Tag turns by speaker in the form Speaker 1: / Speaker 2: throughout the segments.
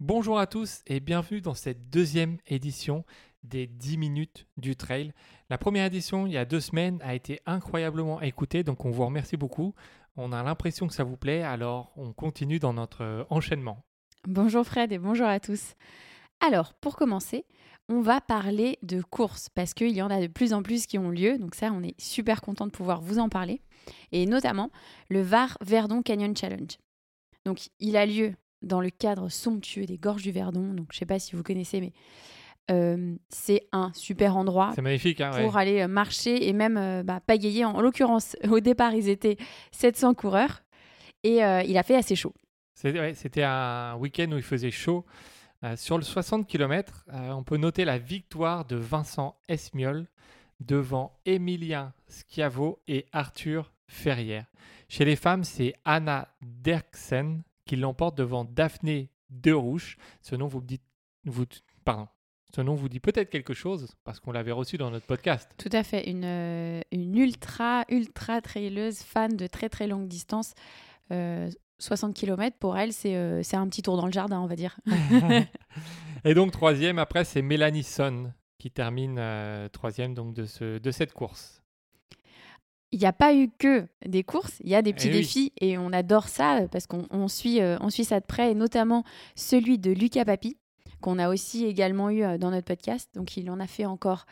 Speaker 1: Bonjour à tous et bienvenue dans cette deuxième édition des 10 minutes du trail. La première édition, il y a deux semaines, a été incroyablement écoutée, donc on vous remercie beaucoup. On a l'impression que ça vous plaît, alors on continue dans notre enchaînement.
Speaker 2: Bonjour Fred et bonjour à tous. Alors, pour commencer, on va parler de courses parce qu'il y en a de plus en plus qui ont lieu, donc ça, on est super content de pouvoir vous en parler, et notamment le Var Verdon Canyon Challenge. Donc, il a lieu dans le cadre somptueux des Gorges du Verdon. Donc, je ne sais pas si vous connaissez, mais euh, c'est un super endroit
Speaker 1: magnifique, hein,
Speaker 2: pour
Speaker 1: ouais.
Speaker 2: aller euh, marcher et même euh, bah, pagayer. En, en l'occurrence, au départ, ils étaient 700 coureurs et euh, il a fait assez chaud.
Speaker 1: Ouais, C'était un week-end où il faisait chaud. Sur le 60 km, on peut noter la victoire de Vincent Esmiol devant Emilien Schiavo et Arthur Ferrière. Chez les femmes, c'est Anna Derksen qui l'emporte devant Daphné Derouche. Ce nom vous dit, vous, pardon, ce nom vous dit peut-être quelque chose parce qu'on l'avait reçu dans notre podcast.
Speaker 2: Tout à fait, une, euh, une ultra, ultra traileuse fan de très très longue distance. Euh, 60 km pour elle, c'est euh, un petit tour dans le jardin, on va dire.
Speaker 1: et donc troisième, après, c'est Mélanie Son qui termine euh, troisième donc de, ce, de cette course.
Speaker 2: Il n'y a pas eu que des courses, il y a des petits
Speaker 1: Eh oui.
Speaker 2: défis et on adore ça euh, parce qu'on on suit, euh, on suit ça de près et notamment celui de Lucas Papi qu'on a aussi également eu euh, dans notre podcast. Donc il en a fait encore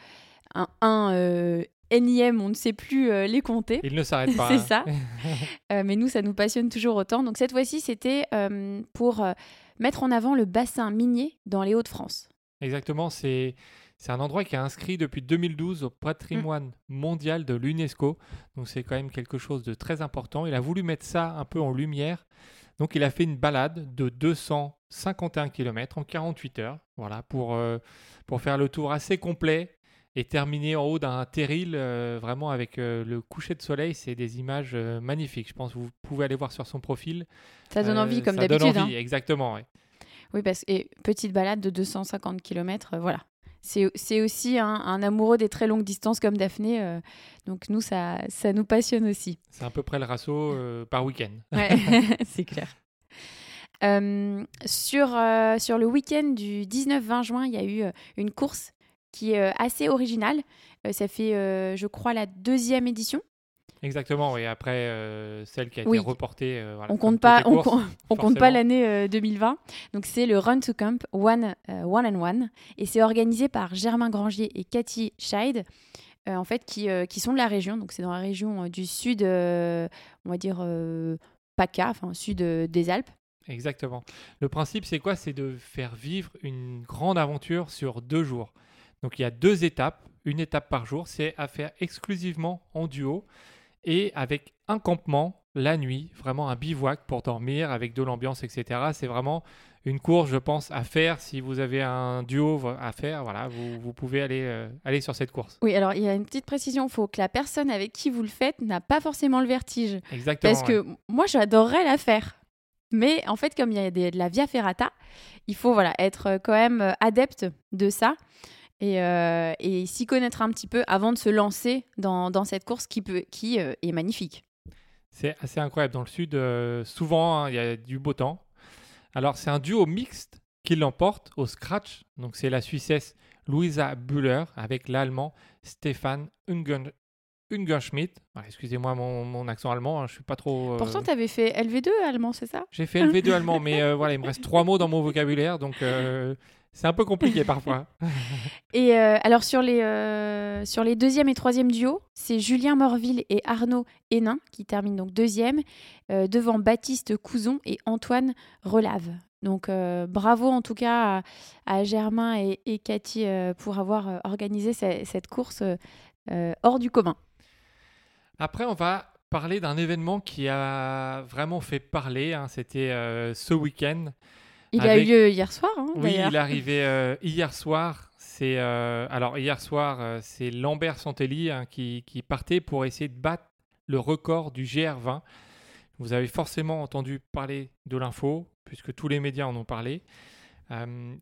Speaker 2: un, un euh, énième, on ne sait plus euh, les compter.
Speaker 1: Il ne s'arrête pas.
Speaker 2: C'est
Speaker 1: hein.
Speaker 2: ça. Euh, mais nous, ça nous passionne toujours autant. Donc cette fois-ci, c'était pour mettre en avant le bassin minier dans les Hauts-de-France.
Speaker 1: Exactement, c'est c'est un endroit qui est inscrit depuis 2012 au patrimoine mondial de l'UNESCO. Donc c'est quand même quelque chose de très important. Il a voulu mettre ça un peu en lumière. Donc il a fait une balade de 251 km en 48 heures, voilà, pour, euh, pour faire le tour assez complet et terminer en haut d'un terril, euh, vraiment avec euh, le coucher de soleil. C'est des images magnifiques. Je pense que vous pouvez aller voir sur son profil.
Speaker 2: Ça donne envie, comme
Speaker 1: ça donne
Speaker 2: d'habitude.
Speaker 1: envie, Exactement, ouais.
Speaker 2: hein. Oui, parce que et petite balade de 250 km, voilà. C'est aussi un, un amoureux des très longues distances comme Daphné. euh, donc nous, ça, ça nous passionne aussi.
Speaker 1: C'est à peu près le ratio euh, par week-end.
Speaker 2: Ouais, c'est clair. Euh, sur, sur le week-end du 19-20 juin, il y a eu une course qui est assez originale. Ça fait, je crois, la deuxième édition.
Speaker 1: Exactement, oui. Après, euh, celle qui a
Speaker 2: Oui.
Speaker 1: été reportée. euh, voilà,
Speaker 2: on compte pas, on,
Speaker 1: courses,
Speaker 2: com- on compte pas l'année euh, 2020. Donc c'est le Run to Camp One, euh, one and One et c'est organisé par Germain Grangier et Cathy Scheid, en fait qui, qui sont de la région. Donc c'est dans la région du sud, on va dire PACA, enfin sud des Alpes.
Speaker 1: Exactement. Le principe, c'est quoi? C'est de faire vivre une grande aventure sur deux jours. Donc, il y a deux étapes, une étape par jour. C'est à faire exclusivement en duo et avec un campement la nuit, vraiment un bivouac pour dormir avec de l'ambiance, etc. C'est vraiment une course, je pense, à faire si vous avez un duo à faire. Voilà, vous, vous pouvez aller, euh, aller sur cette course.
Speaker 2: Oui, alors il y a une petite précision, il faut que la personne avec qui vous le faites n'a pas forcément le vertige.
Speaker 1: Exactement.
Speaker 2: Parce
Speaker 1: ouais.
Speaker 2: que moi, j'adorerais la faire. Mais en fait, comme il y a des- de la via ferrata, il faut voilà, être euh, quand même euh, adepte de ça et, euh, et s'y connaître un petit peu avant de se lancer dans, dans cette course qui, peut, qui euh, est magnifique.
Speaker 1: C'est assez incroyable. Dans le sud, euh, souvent, hein, il y a du beau temps. Alors, c'est un duo mixte qui l'emporte au scratch. Donc, c'est la Suissesse Louisa Bühler avec l'Allemand Stefan Ungen- Ungerschmidt. Excusez-moi mon, mon accent allemand, hein, je suis pas trop. euh,
Speaker 2: Pourtant, tu avais fait LV2 allemand, c'est ça?
Speaker 1: J'ai fait LV2 allemand, mais euh, voilà, il me reste trois mots dans mon vocabulaire, donc euh, c'est un peu compliqué parfois.
Speaker 2: Et euh, alors, sur les, euh, sur les deuxième et troisième duos, c'est Julien Morville et Arnaud Hénin qui terminent donc deuxième, euh, devant Baptiste Couzon et Antoine Relave. Donc, euh, bravo en tout cas à, à Germain et, et Cathy pour avoir organisé ce- cette course hors du commun.
Speaker 1: Après, on va parler d'un événement qui a vraiment fait parler. hein, C'était ce week-end.
Speaker 2: Il a eu lieu hier soir, hein,
Speaker 1: Oui, il est arrivé euh, hier soir. C'est euh, alors hier soir, euh, c'est Lambert Santelli hein, qui, qui partait pour essayer de battre le record du GR20. Vous avez forcément entendu parler de l'info puisque tous les médias en ont parlé.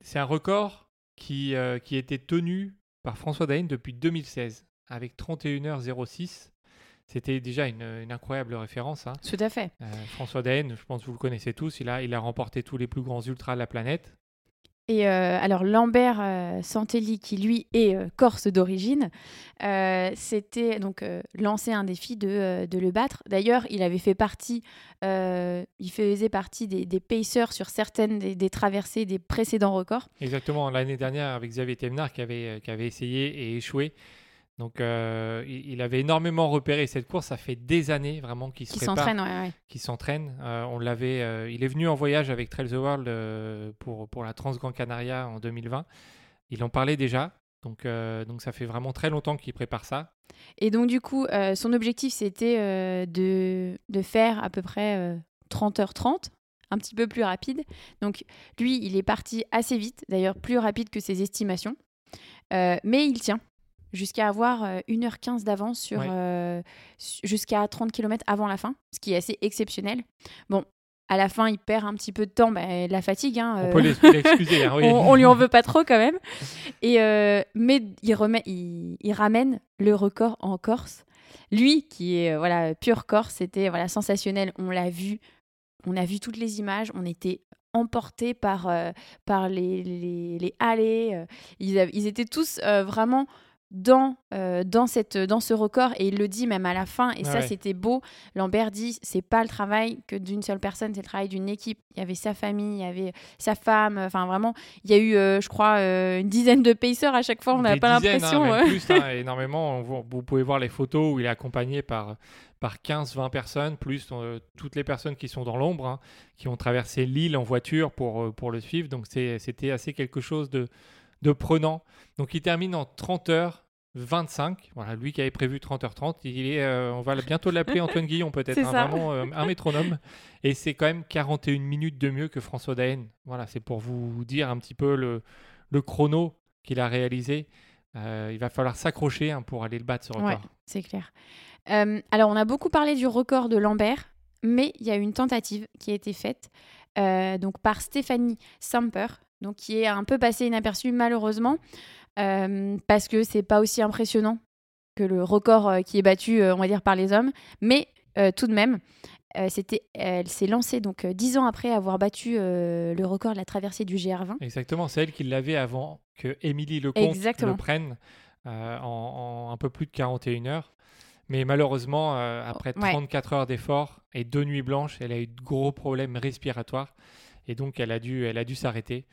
Speaker 1: C'est un record qui, qui était tenu par François Daen depuis 2016 avec 31h06. C'était déjà une, une incroyable référence. hein.
Speaker 2: Tout à fait.
Speaker 1: Euh, François Daen, je pense que vous le connaissez tous, il a, il a remporté tous les plus grands ultras de la planète.
Speaker 2: Et euh, alors Lambert euh, Santelli, qui lui est euh, corse d'origine, s'était donc lancé un défi de, de le battre. D'ailleurs, il avait fait partie, il faisait partie des, des pacers sur certaines des, des traversées des précédents records.
Speaker 1: Exactement, l'année dernière avec Xavier Thévenard qui avait, euh, qui avait essayé et échoué. Donc euh, il, avait énormément repéré cette course. Ça fait des années vraiment qu'il se
Speaker 2: Qui
Speaker 1: prépare,
Speaker 2: s'entraîne, ouais,
Speaker 1: s'entraîne. Euh, on l'avait, euh, il est venu en voyage avec Trail the World pour, pour la Transgran Canaria en 2020. Il en parlait déjà. Donc, donc ça fait vraiment très longtemps qu'il prépare ça.
Speaker 2: Et donc, du coup, son objectif, c'était de, de faire à peu près euh, 30h30, un petit peu plus rapide. Donc, lui, il est parti assez vite, d'ailleurs plus rapide que ses estimations. Mais il tient jusqu'à avoir euh, 1h15 d'avance sur
Speaker 1: Ouais.
Speaker 2: euh, jusqu'à 30 km avant la fin, ce qui est assez exceptionnel. Bon, à la fin, il perd un petit peu de temps, bah, la fatigue. hein,
Speaker 1: On
Speaker 2: euh,
Speaker 1: peut l'ex- l'excuser. hein, oui.
Speaker 2: on, on lui en veut pas trop quand même. Et euh, mais il, remet, il, il ramène le record en Corse. Lui, qui est euh, voilà pur Corse, c'était voilà sensationnel. On l'a vu, on a vu toutes les images. On était emportés par euh, par les, les, les allées. euh, Ils, avaient- ils étaient tous euh, vraiment dans, euh, dans, cette, dans ce record et il le dit même à la fin et
Speaker 1: Ah
Speaker 2: ça
Speaker 1: ouais.
Speaker 2: c'était beau Lambert dit c'est pas le travail que d'une seule personne c'est le travail d'une équipe il y avait sa famille il y avait sa femme enfin vraiment il y a eu euh, je crois euh, une dizaine de pacers à chaque fois on n'a pas
Speaker 1: dizaines,
Speaker 2: l'impression
Speaker 1: hein, plus, hein, énormément. On vous pouvez voir les photos où il est accompagné par, par 15-20 personnes, plus toutes les personnes qui sont dans l'ombre, hein, qui ont traversé l'île en voiture pour, pour le suivre. Donc c'était assez quelque chose de, de prenant. Donc il termine en 30 heures 25. Voilà, lui qui avait prévu 30h30, il est, euh, on va bientôt l'appeler Antoine Guillon peut-être, hein, vraiment euh, un métronome. Et c'est quand même 41 minutes de mieux que François Daen. Voilà, c'est pour vous dire un petit peu le, le chrono qu'il a réalisé. Euh, il va falloir s'accrocher hein, pour aller le battre ce record.
Speaker 2: Ouais. c'est clair alors on a beaucoup parlé du record de Lambert mais il y a une tentative qui a été faite donc par Stéphanie Samper donc qui est un peu passée inaperçue malheureusement euh, parce que c'est pas aussi impressionnant que le record euh, qui est battu, euh, on va dire, par les hommes. Mais euh, tout de même, euh, c'était, elle s'est lancée donc dix ans après avoir battu le record de la traversée du GR20.
Speaker 1: Exactement, c'est elle qui l'avait avant que Émilie Lecomte
Speaker 2: Exactement.
Speaker 1: le prenne en, en un peu plus de 41 heures. Mais malheureusement, euh, après
Speaker 2: Ouais.
Speaker 1: 34 heures d'effort et deux nuits blanches, elle a eu de gros problèmes respiratoires. Et donc, elle a dû, elle a dû s'arrêter.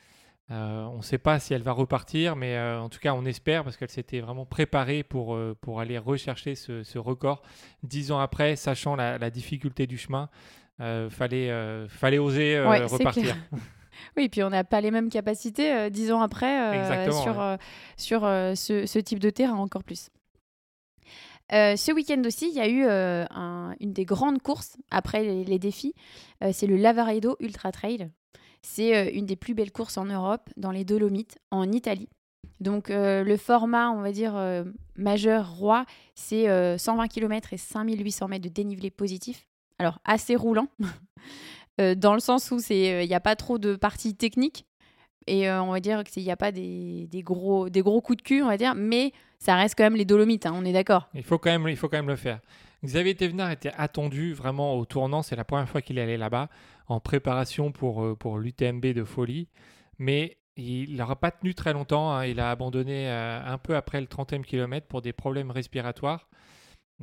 Speaker 1: Euh, on ne sait pas si elle va repartir, mais euh, en tout cas, on espère parce qu'elle s'était vraiment préparée pour, euh, pour aller rechercher ce, ce record. Dix ans après, sachant la, la difficulté du chemin, fallait, fallait oser
Speaker 2: Ouais,
Speaker 1: repartir.
Speaker 2: Oui, puis on n'a pas les mêmes capacités dix ans après sur,
Speaker 1: ouais.
Speaker 2: sur ce, ce type de terrain encore plus. Euh, ce week-end aussi, il y a eu euh, un- une des grandes courses après les, les défis. Euh, c'est le Lavaredo Ultra Trail. C'est euh, une des plus belles courses en Europe, dans les Dolomites, en Italie. Donc euh, le format, on va dire, euh, majeur roi, c'est euh, 120 km et 5800 mètres de dénivelé positif. Alors assez roulant, dans le sens où il n'y a pas trop de parties techniques. Et on va dire qu'il n'y a pas des, gros, des gros coups de cul, on va dire, mais ça reste quand même les Dolomites, hein, on est d'accord.
Speaker 1: Il il faut quand même le faire. Xavier Thévenard était attendu vraiment au tournant. C'est la première fois qu'il est allé là-bas en préparation pour, euh, l'UTMB de folie. Mais il n'aura pas tenu très longtemps. hein. Il a abandonné euh, un peu après le 30e kilomètre pour des problèmes respiratoires.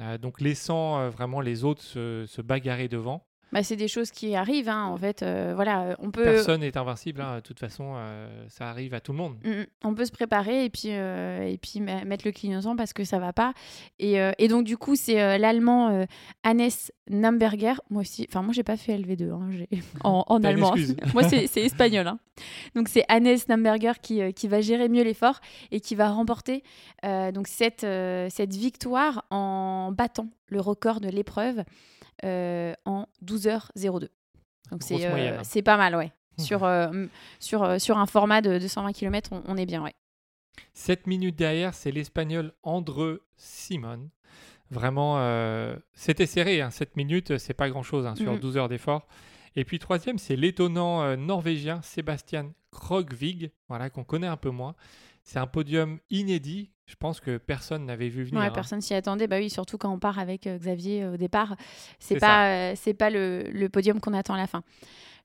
Speaker 1: Euh, donc laissant vraiment les autres se bagarrer devant.
Speaker 2: Bah, c'est des choses qui arrivent, hein, en fait. euh, voilà, on peut,
Speaker 1: Personne n'est invincible. hein. De toute façon, euh, ça arrive à tout le monde.
Speaker 2: Mm, mm. on peut se préparer et puis, euh, et puis mettre le clignotant parce que ça va pas. Et, et donc, du coup, c'est l'allemand Hannes Namberger. Moi aussi, enfin, moi, j'ai pas fait LV2 hein, j'ai- en, en allemand. moi, c'est espagnol. hein. Donc, c'est Hannes Namberger qui, qui va gérer mieux l'effort et qui va remporter donc cette, cette victoire en battant le record de l'épreuve en 12h02. Donc, c'est euh,
Speaker 1: hein.
Speaker 2: c'est pas mal, ouais. Sur, euh, sur, euh, sur un format de 220 km, on, on est bien, ouais.
Speaker 1: 7 minutes derrière, c'est l'Espagnol André Simon. Vraiment, euh, c'était serré. Hein. 7 minutes, c'est pas grand-chose hein, sur
Speaker 2: Mhm.
Speaker 1: 12 heures d'effort. Et puis troisième, c'est l'étonnant euh, norvégien Sébastien Krogvig, voilà, qu'on connaît un peu moins. C'est un podium inédit. Je pense que personne n'avait vu venir.
Speaker 2: Ouais,
Speaker 1: hein.
Speaker 2: personne s'y attendait. Bah oui, surtout quand on part avec euh, Xavier euh, au départ, c'est pas, euh, c'est pas le, le podium qu'on attend à la fin.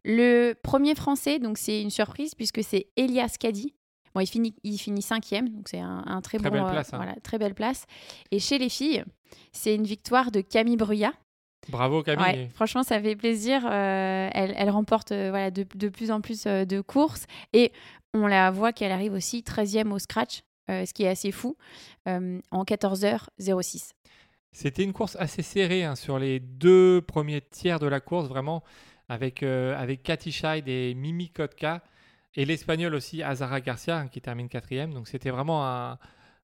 Speaker 2: Le premier français, donc c'est une surprise puisque c'est Elias Caddy. Bon, il finit, il finit cinquième, donc c'est un, un très,
Speaker 1: Très
Speaker 2: bon,
Speaker 1: belle place, hein.
Speaker 2: voilà, très belle place. Et chez les filles, c'est une victoire de Camille Bruyat.
Speaker 1: Bravo Camille.
Speaker 2: Ouais, franchement, ça fait plaisir. Euh, elle, elle remporte euh, voilà, de, de plus en plus euh, de courses et on la voit qu'elle arrive aussi 13e au scratch, ce qui est assez fou, en 14h06.
Speaker 1: C'était une course assez serrée hein, sur les deux premiers tiers de la course, vraiment, avec, avec Cathy Scheid et Mimi Kotka, et l'Espagnol aussi, Azara Garcia, hein, qui termine quatrième. Donc c'était vraiment un...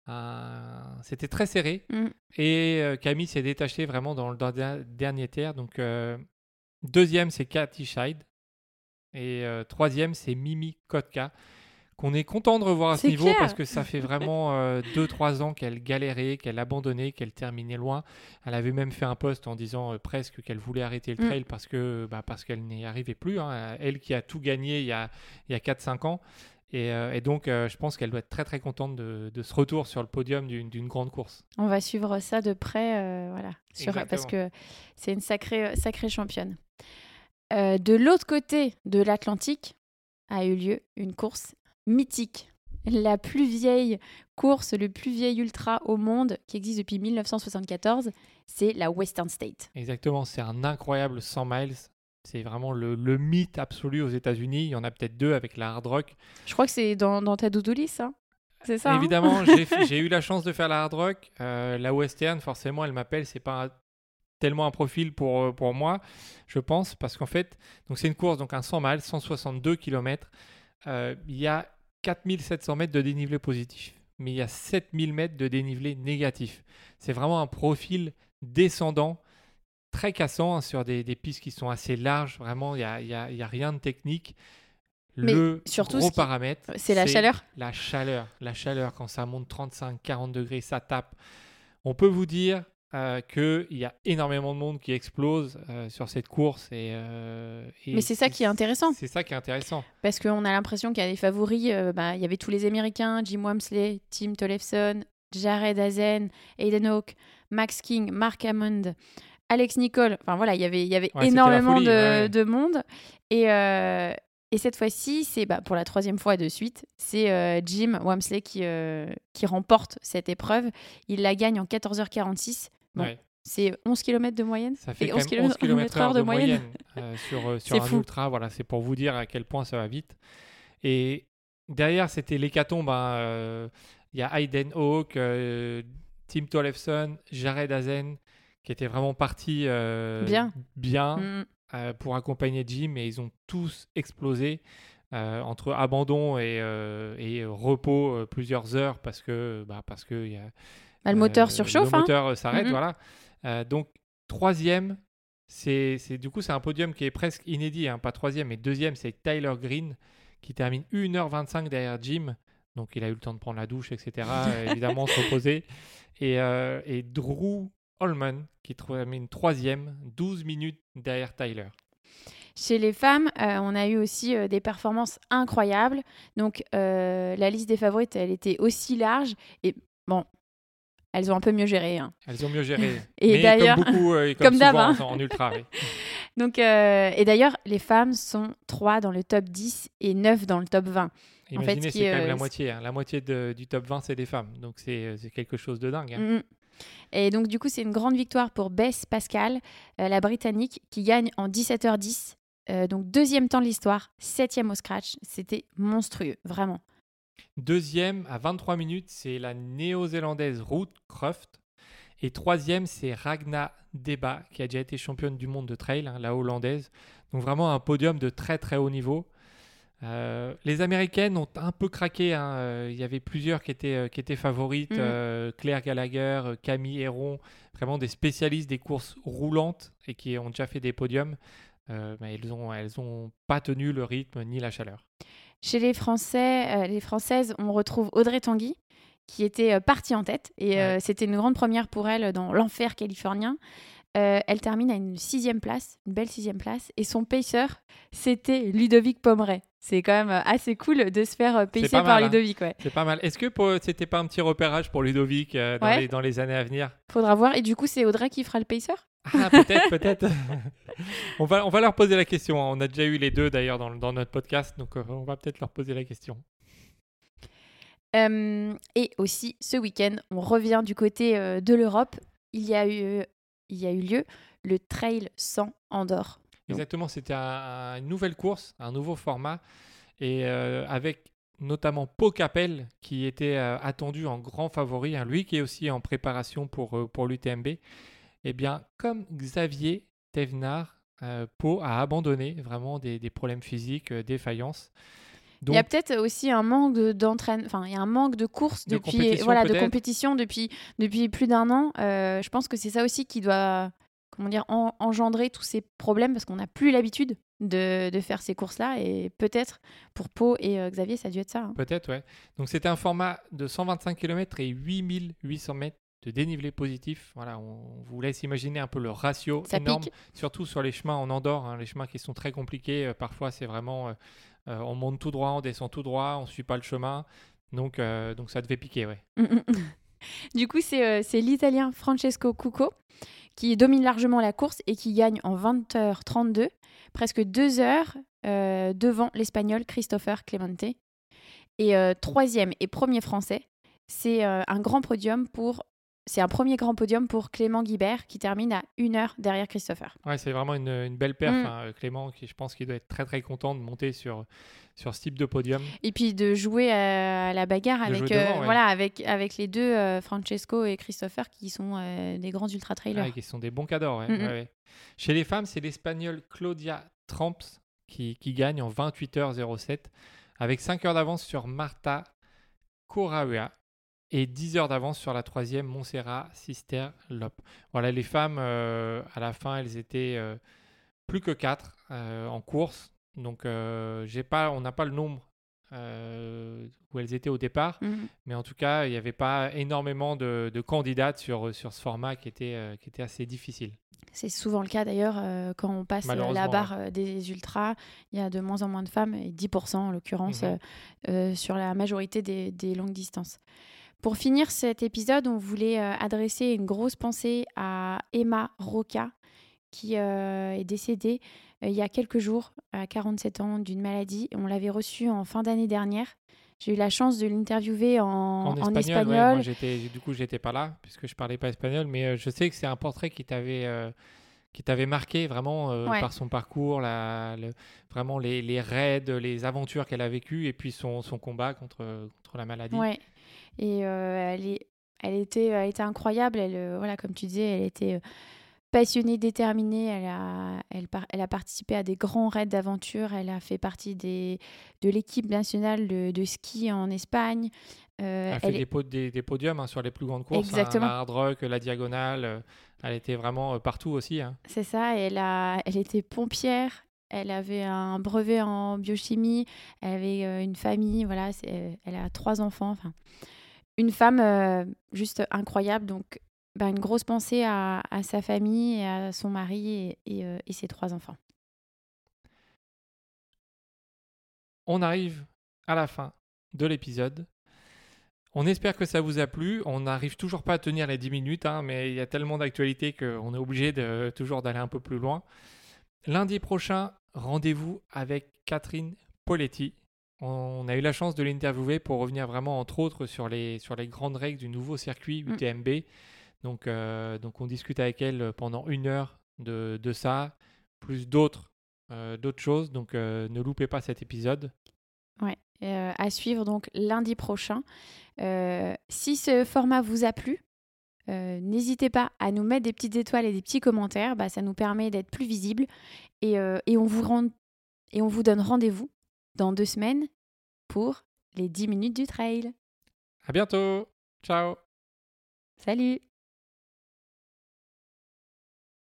Speaker 1: un- C'était très serré.
Speaker 2: Mm.
Speaker 1: Et euh, Camille s'est détachée vraiment dans le dans le dernier tiers. Donc euh, deuxième, c'est Cathy Scheid. Et euh, troisième, c'est Mimi Kotka. Qu'on est content de revoir à ce niveau
Speaker 2: clair.
Speaker 1: parce que ça fait vraiment 2-3 ans qu'elle galérait, qu'elle abandonnait, qu'elle terminait loin. Elle avait même fait un post en disant euh, presque qu'elle voulait arrêter le
Speaker 2: Mm.
Speaker 1: trail parce que bah, parce qu'elle n'y arrivait plus. hein. Elle qui a tout gagné il y a, il y a 4-5 ans. Et, euh, et donc, euh, je pense qu'elle doit être très très contente de, de ce retour sur le podium d'une grande course.
Speaker 2: On va suivre ça de près, euh, voilà, sur- parce que c'est une sacrée, sacrée championne. De l'autre côté de l'Atlantique a eu lieu une course mythique, la plus vieille course, le plus vieil ultra au monde qui existe depuis 1974, c'est la Western State.
Speaker 1: Exactement, c'est un incroyable 100 miles. C'est vraiment le, le mythe absolu aux États-Unis. Il y en a peut-être deux avec la Hard Rock.
Speaker 2: Je crois que c'est dans, dans ta list, hein c'est ça hein
Speaker 1: Évidemment, j'ai eu la chance de faire la Hard Rock. Euh, la Western, forcément, elle m'appelle. C'est pas un- tellement un profil pour, euh, pour moi, je pense, parce qu'en fait, donc c'est une course, donc un 100 miles, 162 km. il y a 4700 mètres de dénivelé positif, mais il y a 7000 mètres de dénivelé négatif. C'est vraiment un profil descendant, très cassant, hein, sur des, des pistes qui sont assez larges. Vraiment, il n'y a, y a- il y a rien de technique.
Speaker 2: Mais
Speaker 1: Le
Speaker 2: surtout,
Speaker 1: gros
Speaker 2: ce
Speaker 1: paramètre,
Speaker 2: C'est la chaleur
Speaker 1: la chaleur, la chaleur, quand ça monte 35, 40 degrés, ça tape. On peut vous dire euh, qu'il y a énormément de monde qui explose euh, sur cette course. Et, euh, et
Speaker 2: Mais c'est ça qui est intéressant.
Speaker 1: C'est ça qui est intéressant.
Speaker 2: Parce qu'on a l'impression qu'il y a des favoris. bah, il y avait tous les Américains, Jim Wamsley, Tim Tollefson, Jared Hazen, Aiden Hawke, Max King, Mark Hammond, Alex Nicole. Enfin voilà, il y avait, y
Speaker 1: Ouais,
Speaker 2: énormément
Speaker 1: folie,
Speaker 2: de,
Speaker 1: ouais, ouais.
Speaker 2: de monde. Et, euh, et cette fois-ci, c'est bah, pour la troisième fois de suite, c'est euh, Jim Wamsley qui, euh, qui remporte cette épreuve. Il la gagne en 14h46. Bon,
Speaker 1: Ouais.
Speaker 2: C'est 11 km de moyenne.
Speaker 1: Ça fait
Speaker 2: Et
Speaker 1: quand
Speaker 2: 11
Speaker 1: même 11 km
Speaker 2: heure
Speaker 1: de moyenne, sur, sur
Speaker 2: C'est
Speaker 1: un
Speaker 2: fou.
Speaker 1: ultra. Voilà, c'est pour vous dire à quel point ça va vite. Et derrière, c'était l'hécatombe. hein, Il y a Hayden Hawke, Tim Tollefson, Jared Hazen, qui étaient vraiment partis euh,
Speaker 2: Bien.
Speaker 1: bien
Speaker 2: Mm.
Speaker 1: euh, pour accompagner Jim et ils ont tous explosé euh, entre abandon et, et repos plusieurs heures parce que bah, parce que il y a,
Speaker 2: Bah, le moteur surchauffe.
Speaker 1: Le
Speaker 2: hein.
Speaker 1: moteur s'arrête, voilà. Donc, troisième, c'est du coup, c'est un podium qui est presque inédit. hein, Pas troisième, mais deuxième, c'est Tyler Green qui termine 1h25 derrière Jim. Donc, il a eu le temps de prendre la douche, etc. évidemment, se reposer. Et, euh, et Drew Holman qui termine troisième, 12 minutes derrière Tyler.
Speaker 2: Chez les femmes, euh, on a eu aussi euh, des performances incroyables. Donc, euh, la liste des favorites, elle était aussi large. Et bon, elles ont un peu mieux géré. hein.
Speaker 1: Elles ont mieux géré.
Speaker 2: Et d'ailleurs-
Speaker 1: comme beaucoup, euh, et comme,
Speaker 2: comme
Speaker 1: souvent
Speaker 2: hein.
Speaker 1: en, en ultra. oui.
Speaker 2: Donc, euh, et d'ailleurs, les femmes sont 3 dans le top 10 et 9 dans le top 20. En fait,
Speaker 1: Imaginez,
Speaker 2: ce qui
Speaker 1: c'est
Speaker 2: est,
Speaker 1: quand même
Speaker 2: euh,
Speaker 1: la moitié. hein. La moitié de- du top 20, c'est des femmes. Donc, c'est euh, quelque chose de dingue. hein.
Speaker 2: Mhm. Et donc, du coup, c'est une grande victoire pour Bess Pascal, euh, la Britannique, qui gagne en 17h10. Euh, donc, deuxième temps de l'histoire, septième au scratch. C'était monstrueux, vraiment.
Speaker 1: Deuxième, à 23 minutes, c'est la néo-zélandaise Ruth Croft. Et troisième, c'est Ragna Deba, qui a déjà été championne du monde de trail, hein, la hollandaise. Donc vraiment un podium de très très haut niveau. Euh, les Américaines ont un peu craqué. hein. Euh, Il y avait plusieurs qui étaient, euh, qui étaient favorites.
Speaker 2: Mhm.
Speaker 1: euh, Claire Gallagher, Camille Héron, vraiment des spécialistes des courses roulantes et qui ont déjà fait des podiums. Euh, mais elles n'ont elles ont pas tenu le rythme ni la chaleur.
Speaker 2: Chez les Français, les Françaises, on retrouve Audrey Tanguy, qui était partie en tête. Et
Speaker 1: Ouais.
Speaker 2: c'était une grande première pour elle dans l'enfer californien. Euh, elle termine à une sixième place, une belle sixième place. Et son pacer, c'était Ludovic Pomeray. C'est quand même euh, assez cool de se faire euh, pacer
Speaker 1: pas
Speaker 2: par
Speaker 1: mal, hein.
Speaker 2: Ludovic. Ouais.
Speaker 1: C'est pas mal. Est-ce que c'était pas un petit repérage pour Ludovic euh, dans,
Speaker 2: Ouais.
Speaker 1: les, dans les années à venir?
Speaker 2: Faudra voir. Et du coup, c'est Audrey qui fera le pacer
Speaker 1: Ah, peut-être, peut-être. on, va, on va leur poser la question. hein. On a déjà eu les deux d'ailleurs dans, dans notre podcast, donc euh, on va peut-être leur poser la question.
Speaker 2: Euh, et aussi, ce week-end, on revient du côté de l'Europe. Il, y a eu- il y a eu lieu le Trail 100 Andorre.
Speaker 1: Exactement, c'était un- un- une nouvelle course, un nouveau format, et euh, avec notamment Pau Capel qui était euh, attendu en grand favori, hein, lui qui est aussi en préparation pour, euh, pour l'UTMB. Eh bien, comme Xavier Thévenard, Pau a abandonné vraiment des, des problèmes physiques, euh, défaillances.
Speaker 2: il y a peut-être aussi un manque de- d'entraîne, enfin, il y a un manque de course
Speaker 1: De
Speaker 2: depuis,
Speaker 1: compétition,
Speaker 2: voilà, de compétition depuis, depuis plus d'un an. Euh, je pense que c'est ça aussi qui doit, comment dire, en- engendrer tous ces problèmes parce qu'on n'a plus l'habitude de, de faire ces courses-là. Et peut-être pour Pau et euh, Xavier, ça a dû être ça. hein.
Speaker 1: Peut-être, ouais. Donc c'était un format de 125 km et 8800 mètres de dénivelé positif. Voilà, on vous laisse imaginer un peu le ratio
Speaker 2: Ça
Speaker 1: énorme,
Speaker 2: pique.
Speaker 1: surtout sur les chemins en Andorre, hein, les chemins qui sont très compliqués. euh, parfois, c'est vraiment, euh, on monte tout droit, on descend tout droit, on suit pas le chemin. Donc, donc ça devait piquer, ouais.
Speaker 2: Du coup, c'est euh, c'est l'Italien Francesco Cucco qui domine largement la course et qui gagne en 20h32, presque deux heures euh, devant l'Espagnol Christopher Clemente. Et euh, troisième et premier français, c'est un grand podium pour... C'est un premier grand podium pour Clément Guibert qui termine à une heure derrière Christopher.
Speaker 1: Ouais, c'est vraiment une, une belle perf,
Speaker 2: Mm.
Speaker 1: hein, euh, Clément, qui je pense qu'il doit être très très content de monter sur, sur ce type de podium.
Speaker 2: Et puis de jouer à la bagarre
Speaker 1: De
Speaker 2: avec,
Speaker 1: devant,
Speaker 2: euh,
Speaker 1: ouais.
Speaker 2: voilà, avec, avec les deux, euh, Francesco et Christopher, qui sont euh, des grands ultra-trailers.
Speaker 1: Ah, qui sont des bons cadors. ouais, ouais, ouais. Chez les femmes, c'est l'Espagnole Claudia Tramps qui, qui gagne en 28h07 avec 5 heures d'avance sur Marta Correa et 10 heures d'avance sur la troisième Montserrat Sister Lop. Voilà, les femmes, euh, à la fin, elles étaient euh, plus que 4 en course. Donc, euh, j'ai pas, on n'a pas le nombre euh, où elles étaient au départ.
Speaker 2: Mhm.
Speaker 1: Mais en tout cas, il n'y avait pas énormément de, de candidates sur, sur ce format qui était, euh, qui était assez difficile.
Speaker 2: C'est souvent le cas d'ailleurs euh, quand on passe euh, la barre euh, des ultras. Il y a de moins en moins de femmes, et 10% en l'occurrence, euh, euh, sur la majorité des, des longues distances. Pour finir cet épisode, on voulait euh, adresser une grosse pensée à Emma Roca, qui euh, est décédée euh, il y a quelques jours, à 47 ans, d'une maladie. On l'avait reçue en fin d'année dernière. J'ai eu la chance de l'interviewer en,
Speaker 1: En,
Speaker 2: en
Speaker 1: espagnol, ouais,
Speaker 2: espagnol.
Speaker 1: moi, du coup, j'étais pas là puisque je parlais pas espagnol, mais je sais que c'est un portrait qui t'avait, euh, qui t'avait marqué vraiment
Speaker 2: Ouais.
Speaker 1: par son parcours, la, le- vraiment les, les raids, les aventures qu'elle a vécues et puis son, son combat contre, contre la maladie.
Speaker 2: Ouais. Et euh, elle, est, elle, était, elle était incroyable. Elle, euh, voilà, comme tu disais, elle était euh, passionnée, déterminée. Elle a, elle, a participé à des grands raids d'aventure. Elle a fait partie des, de l'équipe nationale de, de ski en Espagne. Euh,
Speaker 1: Elle a fait
Speaker 2: elle
Speaker 1: des, po- des, des podiums hein, sur les plus grandes courses, hein,
Speaker 2: Exactement.
Speaker 1: la hard rock, la diagonale. euh, elle était vraiment euh, partout aussi. hein.
Speaker 2: C'est ça, elle, a, elle était pompière, elle avait un brevet en biochimie, elle avait une famille, voilà, elle a trois enfants, enfin, une femme euh, juste incroyable. Donc, bah, une grosse pensée à, sa famille, à son mari euh, et ses trois enfants.
Speaker 1: On arrive à la fin de l'épisode. On espère que ça vous a plu. On n'arrive toujours pas à tenir les 10 minutes, hein, mais il y a tellement d'actualités qu'on est obligé de, toujours d'aller un peu plus loin. Lundi prochain, rendez-vous avec Catherine Poletti. On a eu la chance de l'interviewer pour revenir vraiment, entre autres, sur les, sur les grandes règles du nouveau circuit
Speaker 2: Mm.
Speaker 1: UTMB. Donc, euh, donc, on discute avec elle pendant une heure de, de ça, plus d'autres euh, d'autres choses. Donc, euh, ne loupez pas cet épisode.
Speaker 2: Ouais, euh, à suivre donc lundi prochain. Euh, si ce format vous a plu, euh, n'hésitez pas à nous mettre des petites étoiles et des petits commentaires. Bah, ça nous permet d'être plus visibles. Et, euh, et, on vous rend- et on vous donne rendez-vous dans deux semaines pour les 10 minutes du trail.
Speaker 1: À bientôt. Ciao.
Speaker 2: Salut